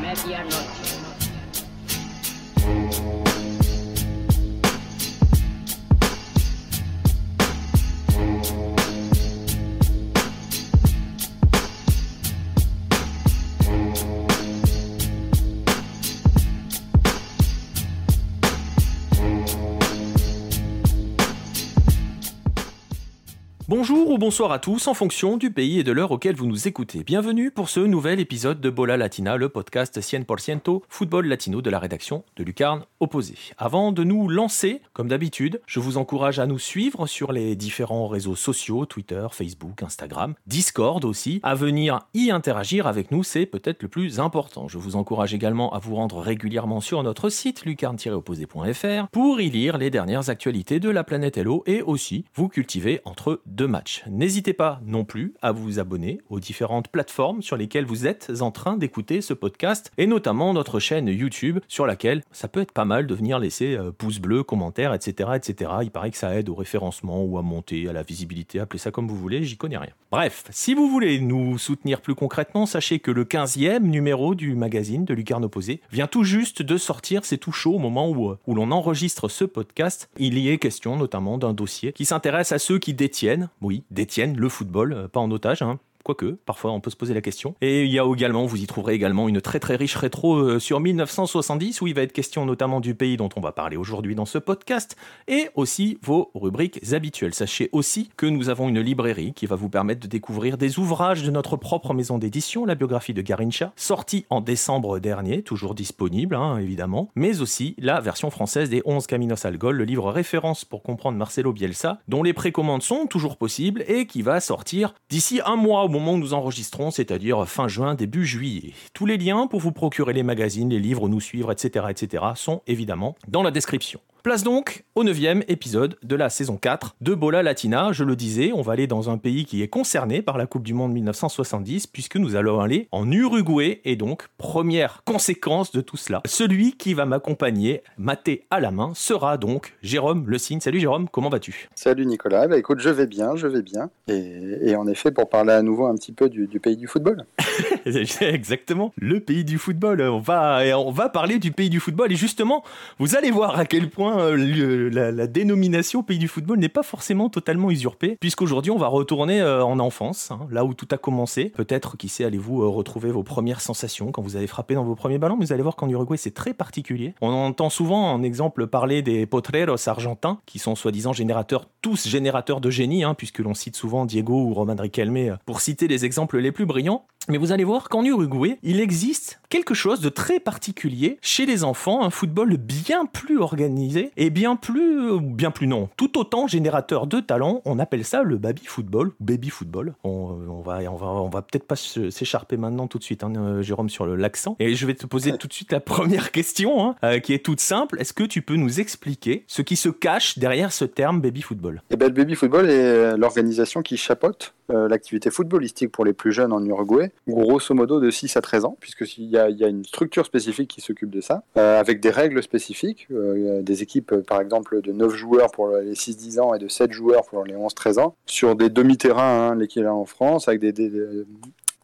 Medianoche. Bonjour ou bonsoir à tous en fonction du pays et de l'heure auquel vous nous écoutez. Bienvenue pour ce nouvel épisode de Bola Latina, le podcast 100% football latino de la rédaction de Lucarne Opposé. Avant de nous lancer, comme d'habitude, je vous encourage à nous suivre sur les différents réseaux sociaux, Twitter, Facebook, Instagram, Discord aussi, à venir y interagir avec nous, c'est peut-être le plus important. Je vous encourage également à vous rendre régulièrement sur notre site lucarne-opposé.fr pour y lire les dernières actualités de la planète Hello et aussi vous cultiver entre deux N'hésitez pas non plus à vous abonner aux différentes plateformes sur lesquelles vous êtes en train d'écouter ce podcast et notamment notre chaîne YouTube sur laquelle ça peut être pas mal de venir laisser euh, pouce bleu, commentaires, etc., etc. Il paraît que ça aide au référencement ou à monter, à la visibilité, appelez ça comme vous voulez, j'y connais rien. Bref, si vous voulez nous soutenir plus concrètement, sachez que le 15e numéro du magazine de Lucarne Opposé vient tout juste de sortir, c'est tout chaud au moment où, euh, où l'on enregistre ce podcast. Il y est question notamment d'un dossier qui s'intéresse à ceux qui détiennent oui, détiennent le football, euh, pas en otage, hein, quoique, parfois on peut se poser la question. Et il y a également, vous y trouverez également une très très riche rétro euh, sur 1970 où il va être question notamment du pays dont on va parler aujourd'hui dans ce podcast et aussi vos rubriques habituelles. Sachez aussi que nous avons une librairie qui va vous permettre de découvrir des ouvrages de notre propre maison d'édition, la biographie de Garincha, sortie en décembre dernier, toujours disponible hein, évidemment, mais aussi la version française des 11 Caminos al Gol, le livre référence pour comprendre Marcelo Bielsa, dont les précommandes sont toujours possibles et qui va sortir d'ici un mois moment où nous enregistrons, c'est-à-dire fin juin, début juillet. Tous les liens pour vous procurer les magazines, les livres, nous suivre, etc., etc., sont évidemment dans la description. Place donc au neuvième épisode de la saison 4 de Bola Latina. Je le disais, on va aller dans un pays qui est concerné par la Coupe du Monde 1970 puisque nous allons aller en Uruguay et donc première conséquence de tout cela. Celui qui va m'accompagner, maté à la main, sera donc Jérôme Le Signe. Salut Jérôme, comment vas-tu? Salut Nicolas, bah, écoute, je vais bien, je vais bien. Et, en effet, pour parler à nouveau un petit peu du, pays du football. Exactement, le pays du football. On va, on va parler du pays du football et justement, vous allez voir à quel point euh, la, dénomination pays du football n'est pas forcément totalement usurpée, puisqu'aujourd'hui on va retourner euh, en enfance, hein, là où tout a commencé. Peut-être, qui sait, allez-vous euh, retrouver vos premières sensations quand vous avez frappé dans vos premiers ballons, vous allez voir qu'en Uruguay c'est très particulier. On entend souvent en exemple parler des potreros argentins, qui sont soi-disant générateurs, tous générateurs de génie, hein, puisque l'on cite souvent Diego ou Roman Riquelme pour citer les exemples les plus brillants. Mais vous allez voir qu'en Uruguay, il existe quelque chose de très particulier chez les enfants, un football bien plus organisé et bien plus, bien plus non, tout autant générateur de talent. On appelle ça le baby football, baby football. On, va, on va, on va peut-être pas s'écharper maintenant tout de suite, hein, euh, Jérôme, sur l'accent. Et je vais te poser tout de suite la première question, hein, euh, qui est toute simple. Est-ce que tu peux nous expliquer ce qui se cache derrière ce terme baby football? Eh ben, le baby football est l'organisation qui chapeaute euh, l'activité footballistique pour les plus jeunes en Uruguay, grosso modo de 6 à 13 ans, puisqu'il y, a, y a une structure spécifique qui s'occupe de ça, euh, avec des règles spécifiques, euh, des équipes par exemple de 9 joueurs pour les 6-10 ans et de 7 joueurs pour les 11-13 ans, sur des demi-terrains, hein, l'équivalent en France, avec des, des,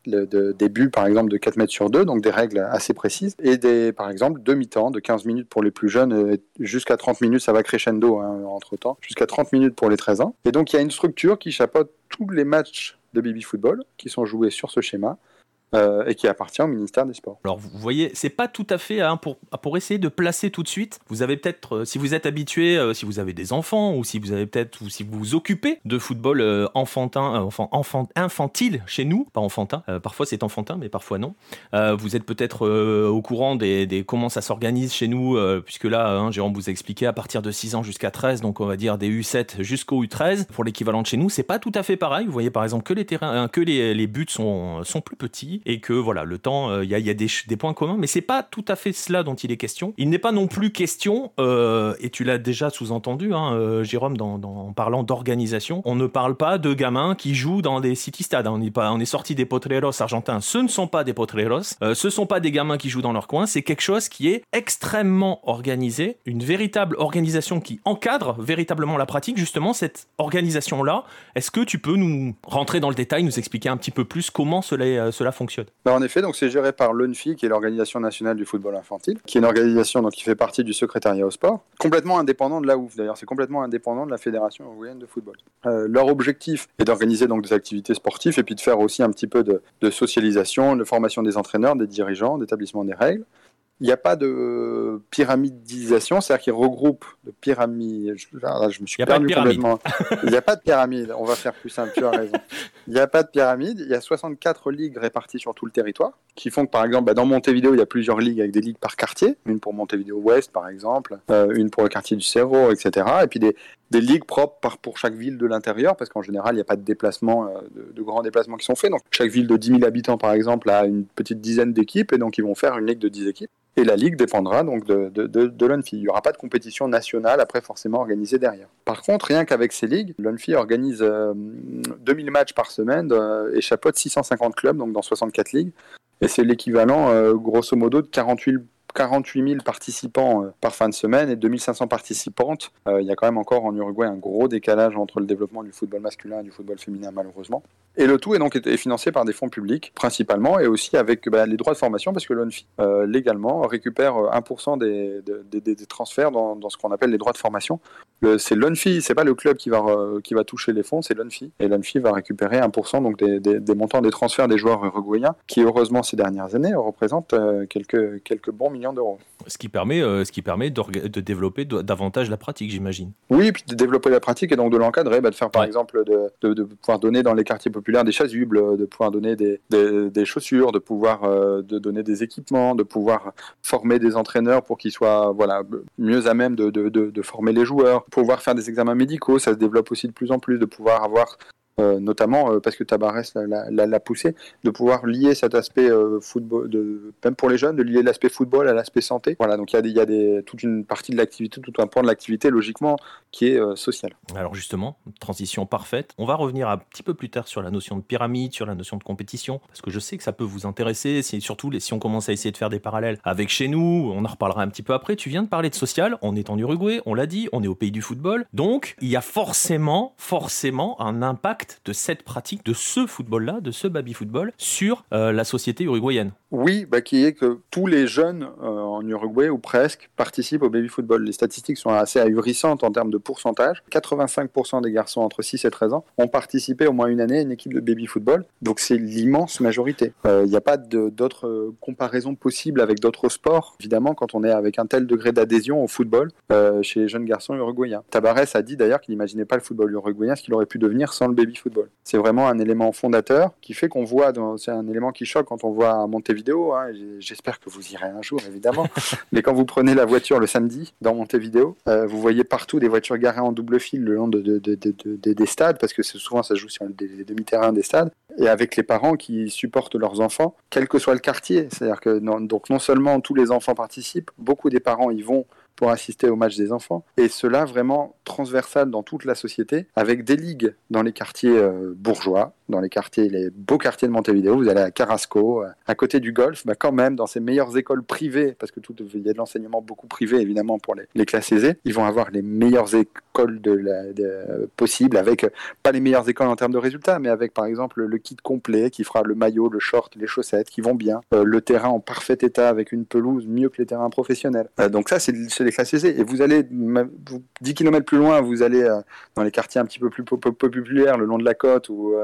des buts par exemple de 4 mètres sur 2, donc des règles assez précises, et des par exemple demi-temps de 15 minutes pour les plus jeunes, jusqu'à 30 minutes, ça va crescendo hein, entre temps, jusqu'à 30 minutes pour les 13 ans. Et donc il y a une structure qui chapeaute tous les matchs de baby football qui sont joués sur ce schéma. Euh, et qui appartient au ministère des Sports. Alors vous voyez, c'est pas tout à fait hein, pour, pour essayer de placer tout de suite. Vous avez peut-être, euh, si vous êtes habitué, euh, si vous avez des enfants ou si vous avez peut-être ou si vous vous occupez de football enfantin, enfin enfant, infantile chez nous, pas enfantin. parfois c'est enfantin, mais parfois non. vous êtes peut-être au courant des, des, comment ça s'organise chez nous, puisque là, hein, Jérôme vous a expliqué à partir de 6 ans jusqu'à 13, donc on va dire des U7 jusqu'au U13 pour l'équivalent de chez nous. C'est pas tout à fait pareil. Vous voyez par exemple que les terrains, que les, les buts sont sont plus petits et que voilà, le temps, il y a, des, points communs, mais c'est pas tout à fait cela dont il est question. Il n'est pas non plus question, et tu l'as déjà sous-entendu, hein, Jérôme, dans, dans, en parlant d'organisation, on ne parle pas de gamins qui jouent dans des city stades. On est, pas, on est sorti des potreros argentins. Ce ne sont pas des potreros. Euh, ce sont pas des gamins qui jouent dans leur coin. C'est quelque chose qui est extrêmement organisé. Une véritable organisation qui encadre véritablement la pratique. Justement, cette organisation-là, est-ce que tu peux nous rentrer dans le détail, nous expliquer un petit peu plus comment euh, cela fonctionne? Bah, En effet, donc c'est géré par l'ONFI, qui est l'Organisation nationale du football infantile, qui est une organisation donc, qui fait partie du secrétariat au sport, complètement indépendant de la OUF d'ailleurs. C'est complètement indépendant de la Fédération uruguayenne de football. Euh, leur objectif est d'organiser des activités sportives et puis de faire aussi un petit peu de, de socialisation, de formation des entraîneurs, des dirigeants, d'établissement des règles il n'y a pas de pyramidisation, c'est-à-dire qu'il regroupe de pyramide. Je, je me suis perdu complètement. il n'y a pas de pyramide. On va faire plus simple. Tu as raison. Il n'y a pas de pyramide. Il y a 64 ligues réparties sur tout le territoire, qui font que par exemple, bah, dans Montevideo, il y a plusieurs ligues avec des ligues par quartier. Une pour Montevideo Ouest, par exemple, euh, une pour le quartier du Cerro, etc. Et puis des, des ligues propres par, pour chaque ville de l'intérieur, parce qu'en général, il n'y a pas de déplacements, euh, de, de, grands déplacements qui sont faits. Donc chaque ville de 10 000 habitants, par exemple, a une petite dizaine d'équipes, et donc ils vont faire une ligue de 10 équipes. Et la Ligue dépendra donc de, de. Il n'y aura pas de compétition nationale après forcément organisée derrière. Par contre, rien qu'avec ces ligues, l'UNFI organise euh, 2000 matchs par semaine euh, et chapeaute 650 clubs, donc dans 64 ligues. Et c'est l'équivalent, euh, grosso modo, de 48 48 000 participants euh, par fin de semaine et 2500 participantes. Euh, il y a quand même encore en Uruguay un gros décalage entre le développement du football masculin et du football féminin, malheureusement. Et le tout est donc financé par des fonds publics, principalement, et aussi avec bah, les droits de formation, parce que l'ONFI, euh, légalement, récupère 1% des, transferts dans ce qu'on appelle les droits de formation. C'est l'ONFI, c'est pas le club qui va, qui va toucher les fonds, c'est l'ONFI. Et l'ONFI va récupérer 1% donc des, des, montants des transferts des joueurs uruguayens, qui, heureusement, ces dernières années, représentent quelques, quelques bons millions d'euros. Ce qui permet, euh, ce qui permet de, de développer davantage la pratique, j'imagine. Oui, et puis de développer la pratique et donc de l'encadrer, bah, de faire par ouais. exemple de, de, de, pouvoir donner dans les quartiers populaires des chasubles, de pouvoir donner des, des, des chaussures, de pouvoir euh, de donner des équipements, de pouvoir former des entraîneurs pour qu'ils soient voilà, mieux à même de, de former les joueurs, pouvoir faire des examens médicaux, ça se développe aussi de plus en plus, de pouvoir avoir notamment euh, parce que Tabarès l'a poussé, de pouvoir lier cet aspect euh, football, même pour les jeunes, de lier l'aspect football à l'aspect santé. Voilà, donc il y a, des, y a toute une partie de l'activité, tout un point de l'activité, logiquement, qui est euh, social. Alors justement, transition parfaite. On va revenir un petit peu plus tard sur la notion de pyramide, sur la notion de compétition, parce que je sais que ça peut vous intéresser, surtout si on commence à essayer de faire des parallèles avec chez nous, on en reparlera un petit peu après. Tu viens de parler de social, on est en Uruguay, on l'a dit, on est au pays du football, donc il y a forcément, forcément un impact de cette pratique, de ce football-là, de ce baby-football, sur euh, la société uruguayenne. Oui, bah, qui est que tous les jeunes euh, en Uruguay, ou presque, participent au baby-football. Les statistiques sont assez ahurissantes en termes de pourcentage. 85% des garçons entre 6 et 13 ans ont participé au moins une année à une équipe de baby-football. Donc c'est l'immense majorité. Il euh, n'y a pas d'autres comparaisons possibles avec d'autres sports, évidemment, quand on est avec un tel degré d'adhésion au football chez les jeunes garçons uruguayens. Tabarès a dit d'ailleurs qu'il n'imaginait pas le football uruguayen, ce qu'il aurait pu devenir sans le baby-football. C'est vraiment un élément fondateur qui fait qu'on voit, c'est un élément qui choque quand on voit à Montevideo, hein, j'espère que vous irez un jour évidemment, mais quand vous prenez la voiture le samedi dans Montevideo, euh, vous voyez partout des voitures garées en double fil le long de, de, de, des stades, parce que souvent ça joue sur des demi-terrains des stades, et avec les parents qui supportent leurs enfants, quel que soit le quartier. C'est-à-dire que non, donc non seulement tous les enfants participent, beaucoup des parents y vont pour assister au match des enfants, et cela vraiment transversal dans toute la société, avec des ligues dans les quartiers euh, bourgeois, dans les quartiers, les beaux quartiers de Montevideo, vous allez à Carrasco, euh, à côté du golf, bah quand même dans ces meilleures écoles privées, parce que tout, il y a de l'enseignement beaucoup privé évidemment pour les, les, classes aisées, ils vont avoir les meilleures écoles de la, de, possibles, avec euh, pas les meilleures écoles en termes de résultats, mais avec par exemple le kit complet qui fera le maillot, le short, les chaussettes qui vont bien, euh, le terrain en parfait état avec une pelouse mieux que les terrains professionnels. Donc ça c'est les classes aisées. Et vous allez 10 km plus loin, vous allez dans les quartiers un petit peu plus populaires, le long de la côte ou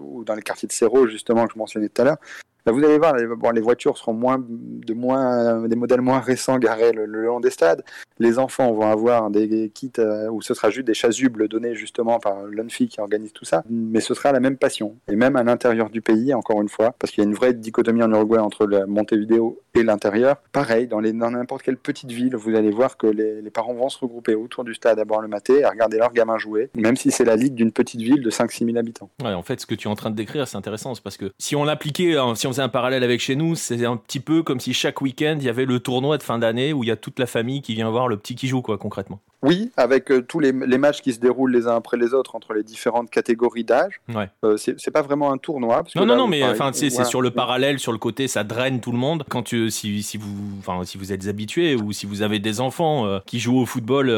ou dans les quartiers de Cerro, justement, que je mentionnais tout à l'heure, Là, vous allez voir, les, voitures seront moins, de moins, des modèles moins récents garés le, long des stades. Les enfants vont avoir des kits euh, où ce sera juste des chasubles donnés justement par l'UNFI qui organise tout ça, mais ce sera la même passion. Et même à l'intérieur du pays, encore une fois, parce qu'il y a une vraie dichotomie en Uruguay entre la Montevideo et l'intérieur. Pareil, dans n'importe quelle petite ville, vous allez voir que les, parents vont se regrouper autour du stade à boire le maté à regarder leurs gamins jouer, même si c'est la ligue d'une petite ville de 5-6 000 habitants. Ouais, en fait, ce que tu es en train de décrire, c'est intéressant, parce que si on l'appliquait, si on un parallèle avec chez nous, c'est un petit peu comme si chaque week-end il y avait le tournoi de fin d'année où il y a toute la famille qui vient voir le petit qui joue, quoi, concrètement. Oui, avec euh, tous les, matchs qui se déroulent les uns après les autres entre les différentes catégories d'âge. Ouais. Euh, c'est pas vraiment un tournoi. non, non, non, mais enfin, c'est sur le parallèle, sur le côté, ça draine tout le monde. Quand tu, si, si vous, enfin, si vous êtes habitué ou si vous avez des enfants euh, qui jouent au football,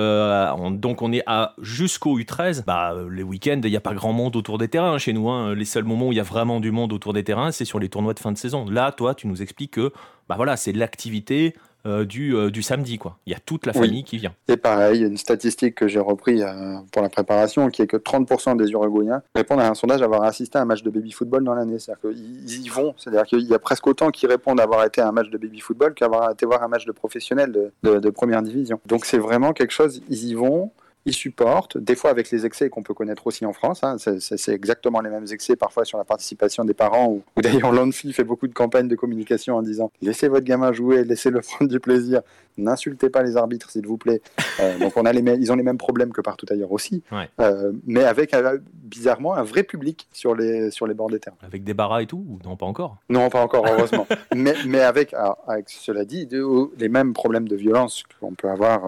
donc on est à jusqu'au U13. Bah, les week-ends, il n'y a pas grand monde autour des terrains chez nous. Hein. Les seuls moments où il y a vraiment du monde autour des terrains, c'est sur les tournois de fin de saison. Là, toi, tu nous expliques que, bah voilà, c'est l'activité euh, du, euh, du, samedi. Quoi. Il y a toute la famille qui vient. Et pareil, une statistique que j'ai repris euh, pour la préparation, qui est que 30% des Uruguayens répondent à un sondage avoir assisté à un match de baby-football dans l'année. C'est-à-dire qu'ils y vont. C'est-à-dire qu'il y a presque autant qui répondent avoir été à un match de baby-football qu'avoir été voir un match de professionnel de, de, de première division. Donc c'est vraiment quelque chose, ils y vont ils supportent, des fois avec les excès qu'on peut connaître aussi en France. Hein, c'est exactement les mêmes excès parfois sur la participation des parents. Ou, d'ailleurs, l'ONFI fait beaucoup de campagnes de communication en disant laissez votre gamin jouer, laissez-le prendre du plaisir, n'insultez pas les arbitres s'il vous plaît. Euh, donc on a les ils ont les mêmes problèmes que partout ailleurs aussi, euh, mais avec euh, bizarrement un vrai public sur les sur les bords des terrains. Avec des barras et tout Non, pas encore? Non, pas encore heureusement. mais, mais avec, avec cela dit, les mêmes problèmes de violence qu'on peut avoir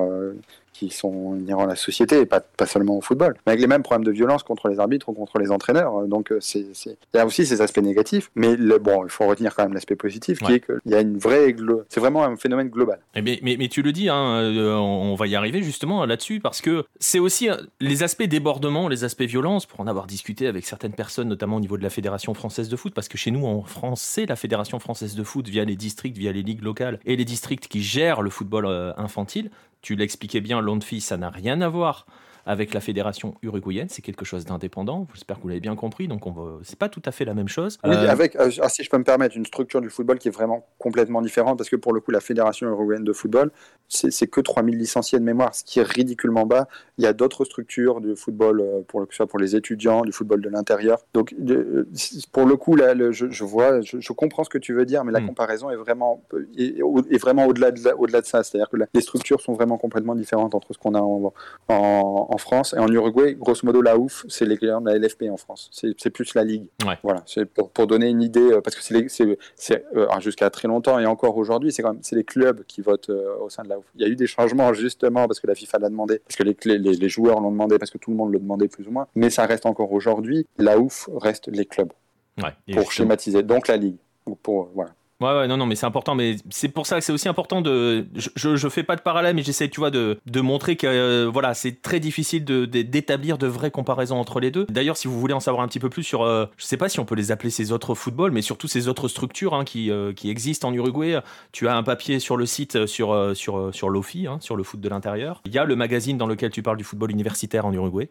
qui sont inhérents à la société, et pas, pas seulement au football, mais avec les mêmes problèmes de violence contre les arbitres ou contre les entraîneurs. Donc, euh, c'est, il y a aussi ces aspects négatifs, mais le, bon, il faut retenir quand même l'aspect positif, qui est qu'il y a une vraie. C'est vraiment un phénomène global. Eh mais, mais, mais, tu le dis, hein, euh, on va y arriver justement là-dessus, parce que c'est aussi euh, les aspects débordement, les aspects violence, pour en avoir discuté avec certaines personnes, notamment au niveau de la Fédération française de foot, parce que chez nous, en France, c'est la Fédération française de foot via les districts, via les ligues locales et les districts qui gèrent le football infantile tu l'expliquais bien, l'ONFI, ça n'a rien à voir avec la fédération uruguayenne. C'est quelque chose d'indépendant. J'espère que vous l'avez bien compris. Donc, on va... c'est pas tout à fait la même chose. Oui, euh, avec, euh, ah, si je peux me permettre, une structure du football qui est vraiment complètement différente parce que pour le coup, la fédération uruguayenne de football, c'est que 3000 licenciés de mémoire, ce qui est ridiculement bas. Il y a d'autres structures du football, euh, pour le, que ce soit pour les étudiants, du football de l'intérieur. Donc, pour le coup, là, je, vois, je, comprends ce que tu veux dire, mais la hmm. comparaison est vraiment, est, vraiment au-delà de, au de ça. C'est-à-dire que les structures sont vraiment complètement différentes entre ce qu'on a en, en, en France. Et en Uruguay, grosso modo, la OUF, c'est les clients de la LFP en France. C'est plus la Ligue. Voilà, c'est pour, pour, donner une idée, euh, parce que c'est euh, jusqu'à très longtemps et encore aujourd'hui, c'est quand même les clubs qui votent euh, au sein de la OUF. Il y a eu des changements justement parce que la FIFA l'a demandé, parce que les, les, les joueurs l'ont demandé, parce que tout le monde le demandait plus ou moins. Mais ça reste encore aujourd'hui. La OUF reste les clubs. pour schématiser. Donc la Ligue. Pour, voilà. Ouais, ouais, non, non, mais c'est important. Mais c'est pour ça que c'est aussi important de. Je, je, fais pas de parallèle, mais j'essaie, tu vois, de, de montrer que euh, voilà, c'est très difficile de, d'établir de, vraies comparaisons entre les deux. D'ailleurs, si vous voulez en savoir un petit peu plus sur, euh, je sais pas si on peut les appeler ces autres footballs, mais surtout ces autres structures hein, qui, euh, qui existent en Uruguay, tu as un papier sur le site sur, sur, sur l'OFI, hein, sur le foot de l'intérieur. Il y a le magazine dans lequel tu parles du football universitaire en Uruguay.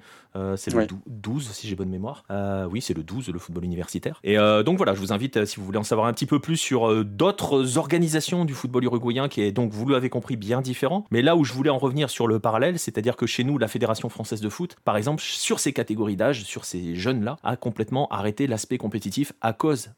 c'est le 12, si j'ai bonne mémoire. oui, c'est le 12, le football universitaire. Et donc voilà, je vous invite, si vous voulez en savoir un petit peu plus sur d'autres organisations du football uruguayen qui est donc, vous l'avez compris, bien différent. Mais là où je voulais en revenir sur le parallèle, c'est-à-dire que chez nous, la Fédération française de foot, par exemple, sur ces catégories d'âge, sur ces jeunes-là, a complètement arrêté l'aspect compétitif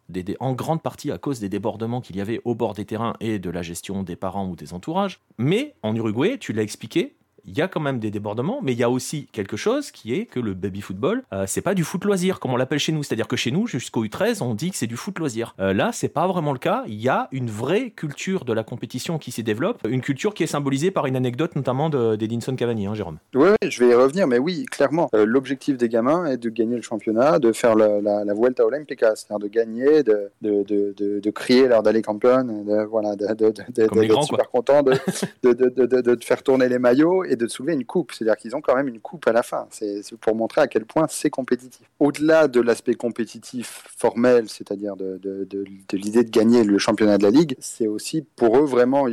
des, en grande partie à cause des débordements qu'il y avait au bord des terrains et de la gestion des parents ou des entourages. Mais en Uruguay, tu l'as expliqué, il y a quand même des débordements, mais il y a aussi quelque chose qui est que le baby football, euh, c'est pas du foot loisir comme on l'appelle chez nous. C'est-à-dire que chez nous, jusqu'au U13, on dit que c'est du foot loisir. Euh, là, c'est pas vraiment le cas. Il y a une vraie culture de la compétition qui s'y développe, une culture qui est symbolisée par une anecdote notamment d'Edinson Cavani, hein, Jérôme. Oui, je vais y revenir, mais oui, clairement, euh, l'objectif des gamins est de gagner le championnat, de faire la, la, la Vuelta Olímpica, c'est-à-dire de gagner, de, de, de, de, crier lors d'aller campion, de, voilà, d'être super content, de, de, faire tourner les maillots et de soulever une coupe. C'est-à-dire qu'ils ont quand même une coupe à la fin. C'est pour montrer à quel point c'est compétitif. Au-delà de l'aspect compétitif formel, c'est-à-dire de, l'idée de gagner le championnat de la Ligue, c'est aussi pour eux vraiment,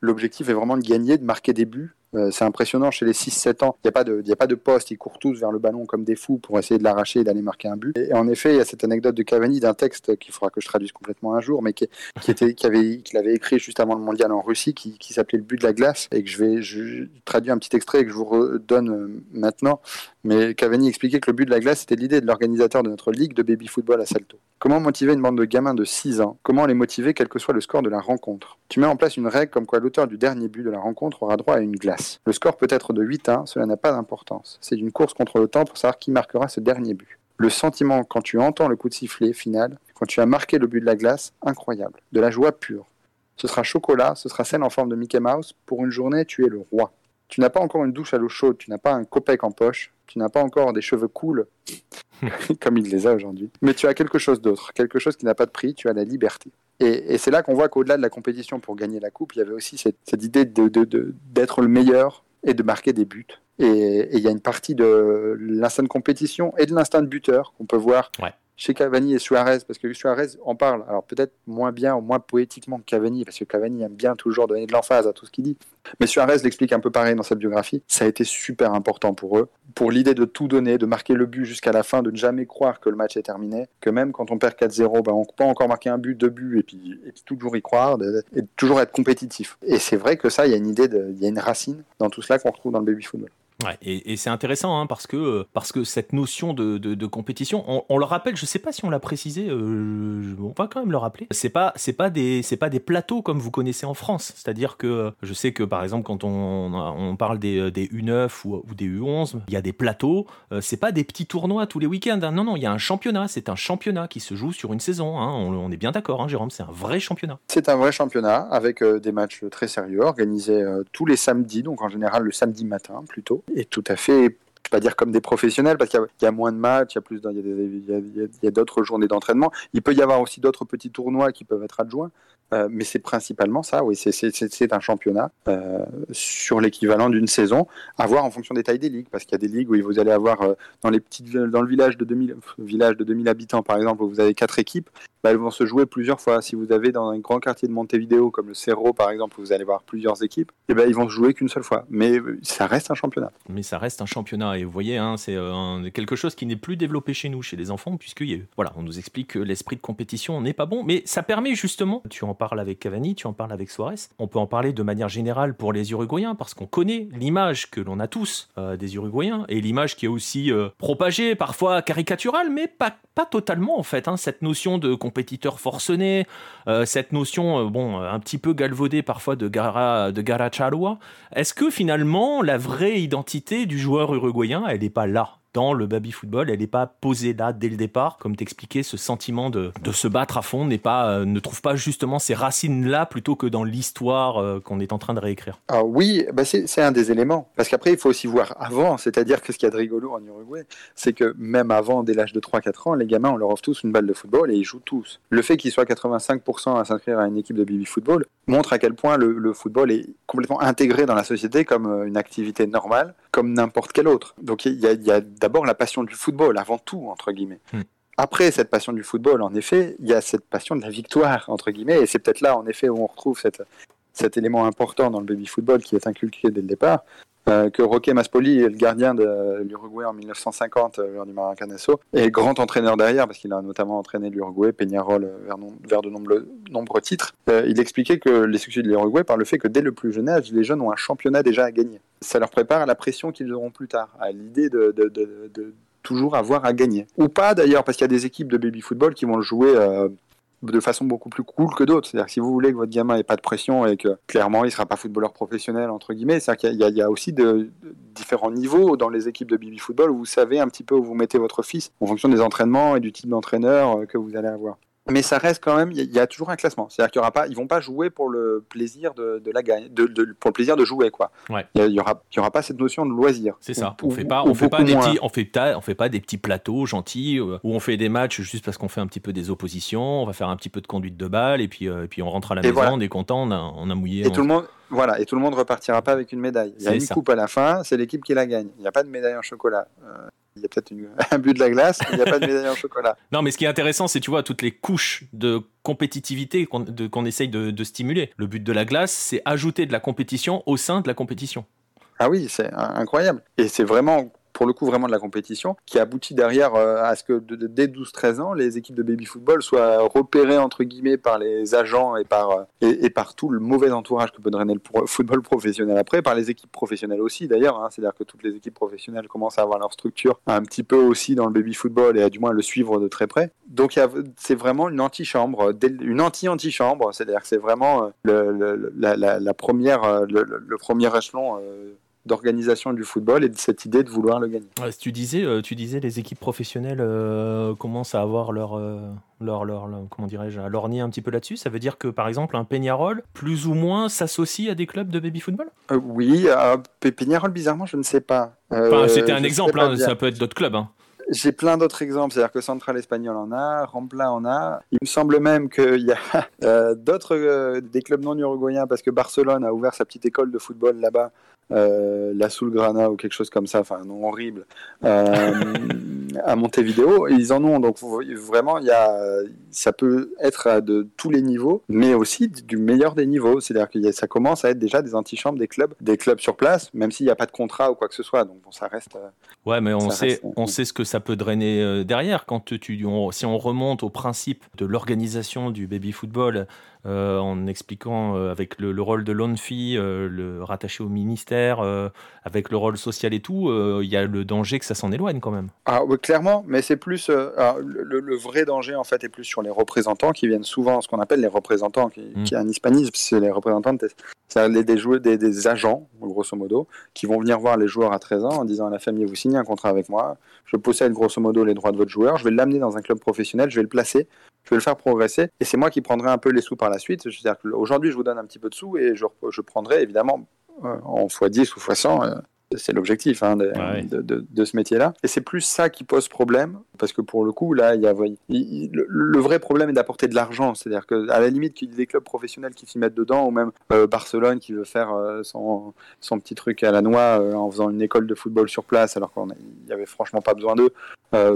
l'objectif est vraiment de gagner, de marquer des buts euh, c'est impressionnant chez les 6-7 ans. Il n'y a, pas de, a pas de poste, ils courent tous vers le ballon comme des fous pour essayer de l'arracher et d'aller marquer un but. Et, en effet, il y a cette anecdote de Cavani d'un texte qu'il faudra que je traduise complètement un jour, mais qui, qui était, qui avait, avait écrit juste avant le mondial en Russie, qui, s'appelait Le but de la glace, et que je vais traduire un petit extrait et que je vous redonne euh, maintenant. Mais Cavani expliquait que le but de la glace, c'était l'idée de l'organisateur de notre ligue de baby football à Salto. Comment motiver une bande de gamins de 6 ans? Comment les motiver quel que soit le score de la rencontre? Tu mets en place une règle comme quoi l'auteur du dernier but de la rencontre aura droit à une glace. Le score peut être de 8-1, cela n'a pas d'importance. C'est une course contre le temps pour savoir qui marquera ce dernier but. Le sentiment quand tu entends le coup de sifflet final, quand tu as marqué le but de la glace, incroyable, de la joie pure. Ce sera chocolat, ce sera celle en forme de Mickey Mouse. Pour une journée, tu es le roi. Tu n'as pas encore une douche à l'eau chaude, tu n'as pas un copec en poche, tu n'as pas encore des cheveux cool, comme il les a aujourd'hui. Mais tu as quelque chose d'autre, quelque chose qui n'a pas de prix, tu as la liberté. Et, c'est là qu'on voit qu'au-delà de la compétition pour gagner la coupe, il y avait aussi cette, idée d'être le meilleur et de marquer des buts. Et il y a une partie de l'instinct de compétition et de l'instinct de buteur qu'on peut voir chez Cavani et Suarez, parce que Suarez en parle, alors peut-être moins bien ou moins poétiquement que Cavani, parce que Cavani aime bien toujours donner de l'emphase à tout ce qu'il dit. Mais Suarez l'explique un peu pareil dans sa biographie. Ça a été super important pour eux, pour l'idée de tout donner, de marquer le but jusqu'à la fin, de ne jamais croire que le match est terminé, que même quand on perd 4-0, ben on peut encore marquer un but, deux buts, et puis, et toujours y croire, et toujours être compétitif. Et c'est vrai que ça, il y a une idée, il y a une racine dans tout cela qu'on retrouve dans le baby football et, c'est intéressant hein, parce que parce que cette notion de, compétition, on, le rappelle, je sais pas si on l'a précisé, euh, on va quand même le rappeler. C'est pas c'est pas des pas des plateaux comme vous connaissez en France. C'est-à-dire que je sais que par exemple quand on, on parle des, des U9 ou, des U11, il y a des plateaux. Euh, c'est pas des petits tournois tous les week-ends. Hein. Non non, il y a un championnat. C'est un championnat qui se joue sur une saison. Hein. On, est bien d'accord, Jérôme. C'est un vrai championnat. C'est un vrai championnat avec euh, des matchs très sérieux organisés tous les samedis, donc en général le samedi matin plutôt et tout à fait, je pas dire comme des professionnels, parce qu'il y, a moins de matchs, il y a plus, il y a d'autres journées d'entraînement. Il peut y avoir aussi d'autres petits tournois qui peuvent être adjoints, euh, mais c'est principalement ça. Oui, c'est un championnat euh, sur l'équivalent d'une saison, à voir en fonction des tailles des ligues, parce qu'il y a des ligues où vous allez avoir euh, dans les petites, dans le village de 2000, village de 2000 habitants par exemple, où vous avez quatre équipes, bah, elles vont se jouer plusieurs fois. Si vous avez dans un grand quartier de Montevideo, comme le Cerro par exemple, où vous allez voir plusieurs équipes, et eh ben, ils vont se jouer qu'une seule fois. Mais euh, ça reste un championnat. Mais ça reste un championnat. Et vous voyez, hein, c'est euh, quelque chose qui n'est plus développé chez nous, chez les enfants, puisque voilà, on nous explique que l'esprit de compétition n'est pas bon. Mais ça permet justement, tu en parles avec Cavani, tu en parles avec Suarez, on peut en parler de manière générale pour les Uruguayens, parce qu'on connaît l'image que l'on a tous euh, des Uruguayens, et l'image qui est aussi propagée, parfois caricaturale, mais pas, totalement en fait. Hein, cette notion de compétiteur forcené euh, cette notion, euh, bon, un petit peu galvaudée parfois de Gara, de Gara Est-ce que finalement la vraie identité du joueur uruguayen, elle n'est pas là? Dans le baby football, elle n'est pas posée là dès le départ. Comme t'expliquais, ce sentiment de, de, se battre à fond pas, euh, ne trouve pas justement ses racines là plutôt que dans l'histoire euh, qu'on est en train de réécrire. Ah oui, bah c'est un des éléments. Parce qu'après, il faut aussi voir avant. C'est-à-dire que ce qu'il y a de rigolo en Uruguay, c'est que même avant, dès l'âge de 3-4 ans, les gamins, on leur offre tous une balle de football et ils jouent tous. Le fait qu'ils soient 85% à s'inscrire à une équipe de baby football montre à quel point le, le, football est complètement intégré dans la société comme euh, une activité normale, comme n'importe quelle autre. Donc il y a, il y a d'abord la passion du football, avant tout, entre guillemets. Hmm. Après cette passion du football, en effet, il y a cette passion de la victoire, entre guillemets, et c'est peut-être là, en effet, où on retrouve cette, cet élément important dans le baby football qui est inculqué dès le départ, euh, que Roque Maspoli le gardien de l'Uruguay en 1950 euh, lors du Maracanazo, et grand entraîneur derrière, parce qu'il a notamment entraîné l'Uruguay, Peñarol euh, vers, vers, de nombreux, nombreux titres. il expliquait que les succès de l'Uruguay par le fait que dès le plus jeune âge, les jeunes ont un championnat déjà à gagner. Ça leur prépare à la pression qu'ils auront plus tard, à l'idée de, toujours avoir à gagner. Ou pas d'ailleurs, parce qu'il y a des équipes de baby football qui vont le jouer de façon beaucoup plus cool que d'autres. C'est-à-dire que si vous voulez que votre gamin ait pas de pression et que clairement il sera pas footballeur professionnel entre guillemets, c'est qu'il y, y, a aussi de, différents niveaux dans les équipes de baby football où vous savez un petit peu où vous mettez votre fils en fonction des entraînements et du type d'entraîneur euh, que vous allez avoir mais ça reste quand même, il y, a toujours un classement. C'est-à-dire qu'il y aura pas, ils vont pas jouer pour le plaisir de, la gagne, de, pour le plaisir de jouer quoi. Il y, aura, il y aura pas cette notion de loisir. C'est ça. on fait pas, on fait pas des petits, on fait, on fait pas des petits plateaux gentils euh, où on fait des matchs juste parce qu'on fait un petit peu des oppositions, on va faire un petit peu de conduite de balle et puis, euh, et puis on rentre à la maison, on est content, on a, on a mouillé. Et tout le monde, voilà, et tout le monde repartira pas avec une médaille. Il y a une coupe à la fin, c'est l'équipe qui la gagne. Il n'y a pas de médaille en chocolat. Euh, il y a peut-être un but de la glace, mais il n'y a pas de médaille en chocolat. Non, mais ce qui est intéressant, c'est tu vois toutes les couches de compétitivité qu'on essaye de, stimuler. Le but de la glace, c'est ajouter de la compétition au sein de la compétition. Ah oui, c'est incroyable. Et c'est vraiment pour le coup vraiment de la compétition, qui aboutit derrière euh, à ce que dès 12-13 ans, les équipes de baby football soient repérées entre guillemets par les agents et par, euh, et, par tout le mauvais entourage que peut drainer le football professionnel après, par les équipes professionnelles aussi d'ailleurs, hein. c'est-à-dire que toutes les équipes professionnelles commencent à avoir leur structure un petit peu aussi dans le baby football et à du moins le suivre de très près. Donc c'est vraiment une antichambre, une anti-antichambre, c'est-à-dire que c'est vraiment euh, le, la, première, le, premier échelon d'organisation du football et de cette idée de vouloir le gagner. tu disais, euh, tu disais les équipes professionnelles euh, commencent à avoir leur, euh, leur, leur, comment dirais-je, à lorgner un petit peu là-dessus. Ça veut dire que par exemple un Peñarol, plus ou moins, s'associe à des clubs de baby football? Oui, Peñarol, bizarrement, je ne sais pas. C'était un exemple, hein, ça peut être d'autres clubs. Hein. J'ai plein d'autres exemples, c'est-à-dire que Central Espagnol en a, Rampla en a. Il me semble même qu'il y a euh, d'autres, euh, des clubs non uruguayens, parce que Barcelone a ouvert sa petite école de football là-bas, euh, la Sulgrana ou quelque chose comme ça, enfin un nom horrible, à Montevideo. Ils en ont, donc vraiment, il y a, ça peut être de tous les niveaux, mais aussi du meilleur des niveaux. C'est-à-dire que ça commence à être déjà des antichambres des clubs, des clubs sur place, même s'il n'y a pas de contrat ou quoi que ce soit. Donc bon, ça reste. Ouais, mais on sait, on sait ce que ça peut drainer derrière quand tu, si on remonte au principe de l'organisation du baby football euh, en expliquant euh, avec le, rôle de l'ONFI, euh, le rattaché au ministère, avec le rôle social et tout, il y a le danger que ça s'en éloigne quand même. Ah, clairement, mais c'est plus le, vrai danger en fait est plus sur les représentants qui viennent souvent, ce qu'on appelle les représentants, qui, qui est un hispanisme, c'est les représentants, c'est des, joueurs, des, des, agents, grosso modo, qui vont venir voir les joueurs à 13 ans en disant à la famille, vous signez un contrat avec moi, je possède grosso modo les droits de votre joueur, je vais l'amener dans un club professionnel, je vais le placer, je vais le faire progresser, et c'est moi qui prendrai un peu les sous par la suite. C'est-à-dire qu'aujourd'hui, je vous donne un petit peu de sous, et je, je prendrai évidemment euh, en x10 ou x100 c'est l'objectif hein, de, de, ce métier-là. Et c'est plus ça qui pose problème, parce que pour le coup, là, il y a, le, vrai problème est d'apporter de l'argent. C'est-à-dire qu'à la limite, qu'il y ait des clubs professionnels qui s'y mettent dedans, ou même euh, Barcelone qui veut faire euh, son, son, petit truc à la noix euh, en faisant une école de football sur place, alors qu'il n'y avait franchement pas besoin d'eux,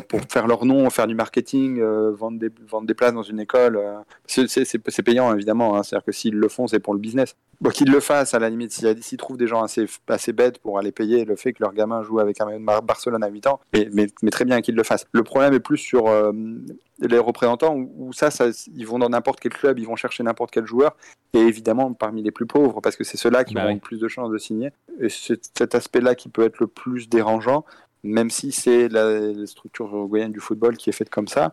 pour faire leur nom, faire du marketing, vendre, des, vendre des places dans une école. c'est payant, évidemment. Hein. C'est-à-dire que s'ils le font, c'est pour le business. Bon, qu'ils le fassent, à la limite, s'ils trouvent des gens assez, assez bêtes pour aller payer le fait que leur gamin joue avec un maillot de Barcelone à 8 ans, mais, mais, très bien qu'ils le fassent. Le problème est plus sur euh, les représentants, où, ça, ça, ils vont dans n'importe quel club, ils vont chercher n'importe quel joueur, et évidemment parmi les plus pauvres, parce que c'est ceux-là qui bah ont le plus de chances de signer. Et c'est cet aspect-là qui peut être le plus dérangeant, même si c'est la, la, structure uruguayenne du football qui est faite comme ça.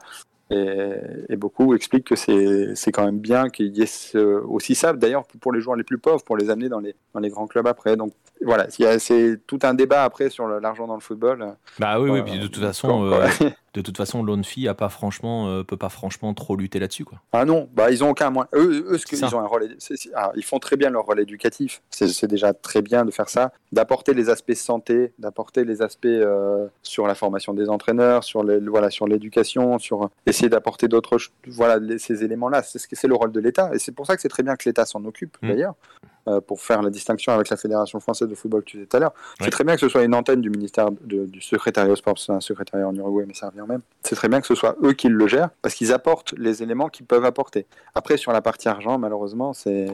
Et, beaucoup expliquent que c'est quand même bien qu'il y ait aussi ça, d'ailleurs pour les joueurs les plus pauvres, pour les amener dans les, dans les grands clubs après. Donc voilà, c'est tout un débat après sur l'argent dans le football. Bah oui, oui, puis de toute façon, euh, de toute façon, Lonefi a pas franchement, euh, peut pas franchement trop lutter là-dessus, quoi. Ah non, bah ils ont aucun moyen. Eux, eux ce qu'ils ont un rôle, ah, ils font très bien leur rôle éducatif. C'est déjà très bien de faire ça, d'apporter les aspects santé, d'apporter les aspects euh, sur la formation des entraîneurs, sur les, voilà, sur l'éducation, sur essayer d'apporter d'autres, voilà, ces éléments-là. C'est ce que c'est le rôle de l'État, et c'est pour ça que c'est très bien que l'État s'en occupe, mmh. d'ailleurs. Euh, pour faire la distinction avec la Fédération française de football que tu disais tout à l'heure. C'est très bien que ce soit une antenne du ministère du secrétariat au sport, c'est un secrétariat en Uruguay, mais ça revient même. C'est très bien que ce soit eux qui le gèrent, parce qu'ils apportent les éléments qu'ils peuvent apporter. Après, sur la partie argent, malheureusement, c'est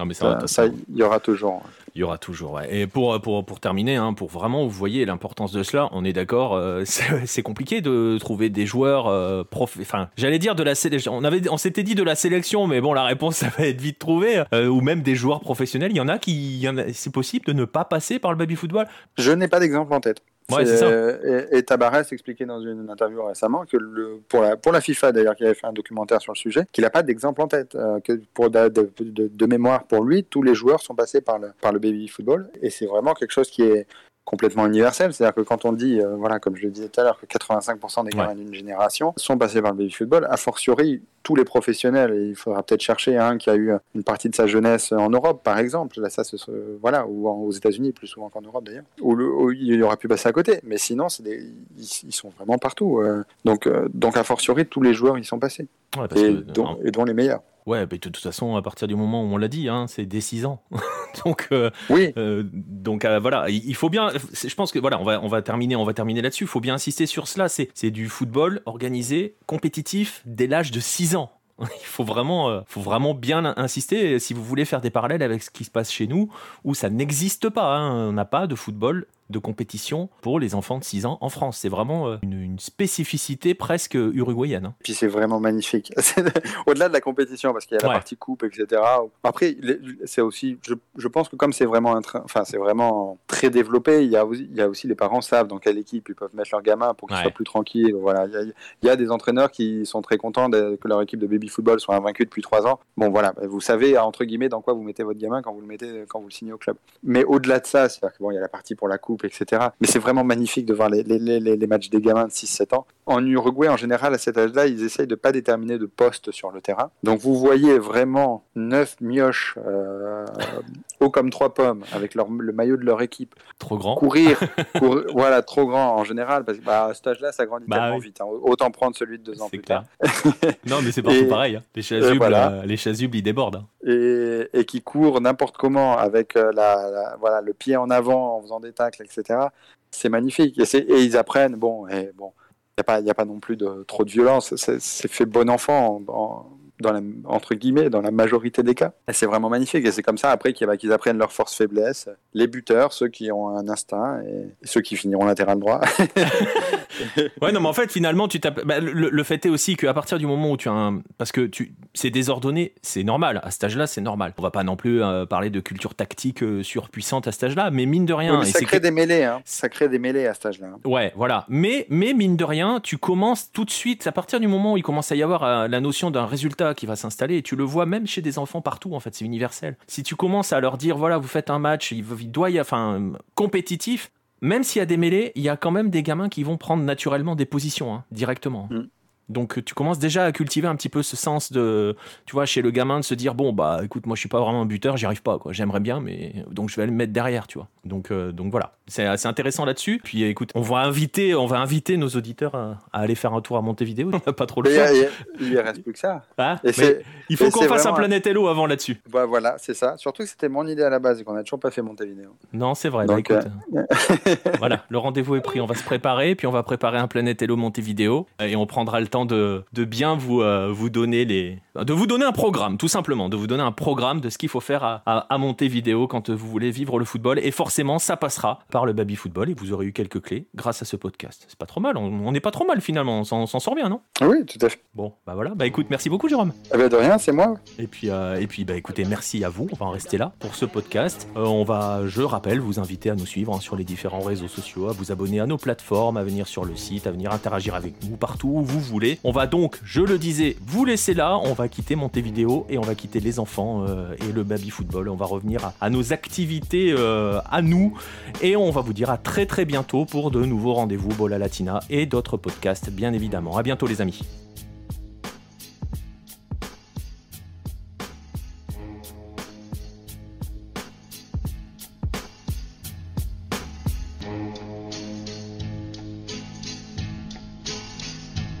non mais ça, ça, il y aura toujours. Il y aura toujours. Ouais. Et pour, pour, pour terminer, hein, pour vraiment vous voyez l'importance de cela, on est d'accord, euh, c'est compliqué de trouver des joueurs euh, prof. Enfin, j'allais dire de la sélection. On avait, on s'était dit de la sélection, mais bon, la réponse ça va être vite trouvée. ou même des joueurs professionnels, il y en a qui, c'est possible de ne pas passer par le baby football? Je n'ai pas d'exemple en tête. Ouais, ça. Et, et Tabarès expliquait dans une interview récemment que le, pour, la, pour la FIFA d'ailleurs, qui avait fait un documentaire sur le sujet, qu'il n'a pas d'exemple en tête. Euh, que pour de, de, mémoire pour lui, tous les joueurs sont passés par le, par le baby football. Et c'est vraiment quelque chose qui est complètement universel. C'est-à-dire que quand on dit, euh, voilà, comme je le disais tout à l'heure, que 85% des gamins d'une génération sont passés par le baby football, a fortiori tous les professionnels. Et il faudra peut-être chercher un qui a eu une partie de sa jeunesse en Europe, par exemple. Là, ça, ce, voilà, ou aux États-Unis, plus souvent qu'en Europe d'ailleurs, où, il aura pu passer à côté. Mais sinon, des, ils, sont vraiment partout. Euh. donc, euh, donc, a fortiori, tous les joueurs y sont passés. et, dont, et dont les meilleurs. Ouais, mais de toute façon, à partir du moment où on l'a dit, hein, c'est dès 6 ans. donc, euh, oui. Euh, donc euh, voilà, il faut bien. Je pense que voilà, on va, on va terminer, on va terminer là-dessus. Il faut bien insister sur cela. C'est du football organisé, compétitif, dès l'âge de 6 ans. Il faut vraiment, faut vraiment bien insister si vous voulez faire des parallèles avec ce qui se passe chez nous, où ça n'existe pas. Hein. On n'a pas de football de compétition pour les enfants de 6 ans en France. C'est vraiment une, une spécificité presque uruguayenne. Hein. Puis c'est vraiment magnifique. Au-delà de la compétition, parce qu'il y a la partie coupe, etc. Après, c'est aussi, je, pense que comme c'est vraiment, enfin, c'est vraiment très développé, il y, a aussi, il y a aussi les parents savent dans quelle équipe ils peuvent mettre leur gamin pour qu'ils soient plus tranquilles. Voilà, il y, a, des entraîneurs qui sont très contents que leur équipe de baby football soit invaincue depuis trois ans. Bon, voilà, vous savez entre guillemets dans quoi vous mettez votre gamin quand vous le mettez, quand vous le signez au club. Mais au-delà de ça, c'est-à-dire bon, il y a la partie pour la coupe, etc. Mais c'est vraiment magnifique de voir les, les, les, les matchs des gamins de 6-7 ans. En Uruguay, en général, à cet âge-là, ils essayent de pas déterminer de poste sur le terrain. Donc vous voyez vraiment neuf mioches euh, haut comme trois pommes avec leur, le maillot de leur équipe. Trop grand. Courir, voilà, trop grand en général, parce que bah, à cet âge-là, ça grandit bah tellement vite. Hein. Autant prendre celui de deux ans plus tard. non, mais c'est partout pareil. Hein. Les chasubles, euh, les chasubles, ils débordent. Hein. Et, et, qui courent n'importe comment avec euh, la, voilà, le pied en avant en faisant des tacles, etc. C'est magnifique. Et, et, ils apprennent, bon, et bon, il n'y a, pas, a pas non plus de, trop de violence. C'est fait bon enfant dans la, entre guillemets, dans la majorité des cas. C'est vraiment magnifique. Et c'est comme ça après qu'ils apprennent leur force faiblesse. Les buteurs, ceux qui ont un instinct et, ceux qui finiront latéral droit. ouais, non, mais en fait, finalement, tu bah, le, fait est aussi qu'à partir du moment où tu as un. Parce que tu... c'est désordonné, c'est normal. À cet âge-là, c'est normal. On va pas non plus euh, parler de culture tactique euh, surpuissante à cet âge-là, mais mine de rien. ça crée des mêlées, hein. Ça crée des mêlées à cet âge-là. Ouais, voilà. Mais, mais mine de rien, tu commences tout de suite, à partir du moment où il commence à y avoir euh, la notion d'un résultat qui va s'installer, et tu le vois même chez des enfants partout, en fait, c'est universel. Si tu commences à leur dire, voilà, vous faites un match, il, doit y enfin, compétitif, même s'il y a des mêlées, il y a quand même des gamins qui vont prendre naturellement des positions hein, directement. Mm. Donc tu commences déjà à cultiver un petit peu ce sens de, tu vois, chez le gamin de se dire bon bah écoute moi je suis pas vraiment un buteur, j'y arrive pas quoi, j'aimerais bien mais donc je vais le mettre derrière, tu vois. Donc euh, donc voilà, c'est assez intéressant là-dessus. Puis écoute, on va inviter, on va inviter nos auditeurs à, aller faire un tour à Montevideo. On n'a pas trop le choix. Il, il, reste plus que ça. Ah, il faut qu'on fasse un Planète Hello avant là-dessus. Bah, voilà, c'est ça. Surtout que c'était mon idée à la base et qu'on a toujours pas fait Montevideo. Non, c'est vrai. Bah, donc, écoute, euh, voilà, le rendez-vous est pris. On va se préparer, puis on va préparer un Planète Hello Montevideo et on prendra le de bien vous, euh, vous donner les, de vous donner un programme, tout simplement, de vous donner un programme de ce qu'il faut faire à, à, Montevideo quand vous voulez vivre le football. Et forcément, ça passera par le baby football et vous aurez eu quelques clés grâce à ce podcast. C'est pas trop mal. On n'est pas trop mal finalement. On s'en sort bien, non? Oui, tout à fait. Bon, bah voilà. Bah écoute, merci beaucoup, Jérôme. Eh ben, de rien, c'est moi. Et puis, euh, et puis bah écoutez, merci à vous. On va en rester là pour ce podcast. Euh, on va, je rappelle, vous inviter à nous suivre hein, sur les différents réseaux sociaux, à vous abonner à nos plateformes, à venir sur le site, à venir interagir avec nous partout où vous voulez. On va donc, je le disais, vous laisser là. On va quitter Montevideo et on va quitter les enfants euh, et le baby football. On va revenir à, nos activités à nous et on va vous dire à très très bientôt pour de nouveaux rendez-vous Bola Latina et d'autres podcasts, bien évidemment. À bientôt, les amis.